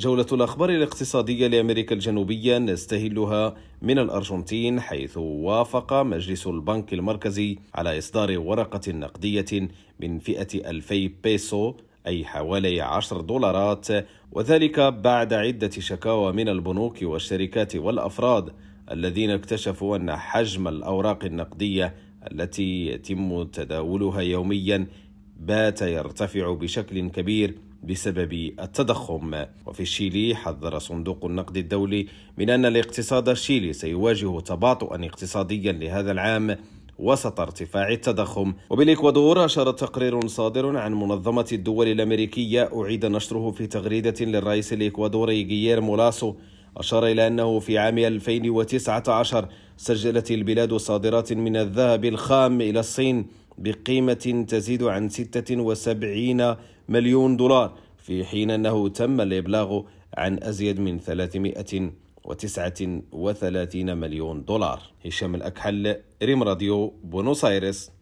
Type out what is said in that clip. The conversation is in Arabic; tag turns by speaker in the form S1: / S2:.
S1: جولة الأخبار الاقتصادية لأمريكا الجنوبية نستهلها من الأرجنتين حيث وافق مجلس البنك المركزي على إصدار ورقة نقدية من فئة 2000 بيسو أي حوالي 10 دولارات وذلك بعد عدة شكاوى من البنوك والشركات والأفراد الذين اكتشفوا أن حجم الأوراق النقدية التي يتم تداولها يوميا بات يرتفع بشكل كبير بسبب التضخم. وفي الشيلي حذر صندوق النقد الدولي من أن الاقتصاد الشيلي سيواجه تباطؤا اقتصاديا لهذا العام وسط ارتفاع التضخم. وبالإكوادور أشار تقرير صادر عن منظمة الدول الأمريكية أعيد نشره في تغريدة للرئيس الإكوادوري غييرمو لاسو أشار إلى أنه في عام 2019 سجلت البلاد صادرات من الذهب الخام إلى الصين بقيمة تزيد عن 76 مليون دولار في حين أنه تم الإبلاغ عن أزيد من 339 مليون دولار. هشام الأكحل ريم راديو بونوس آيرس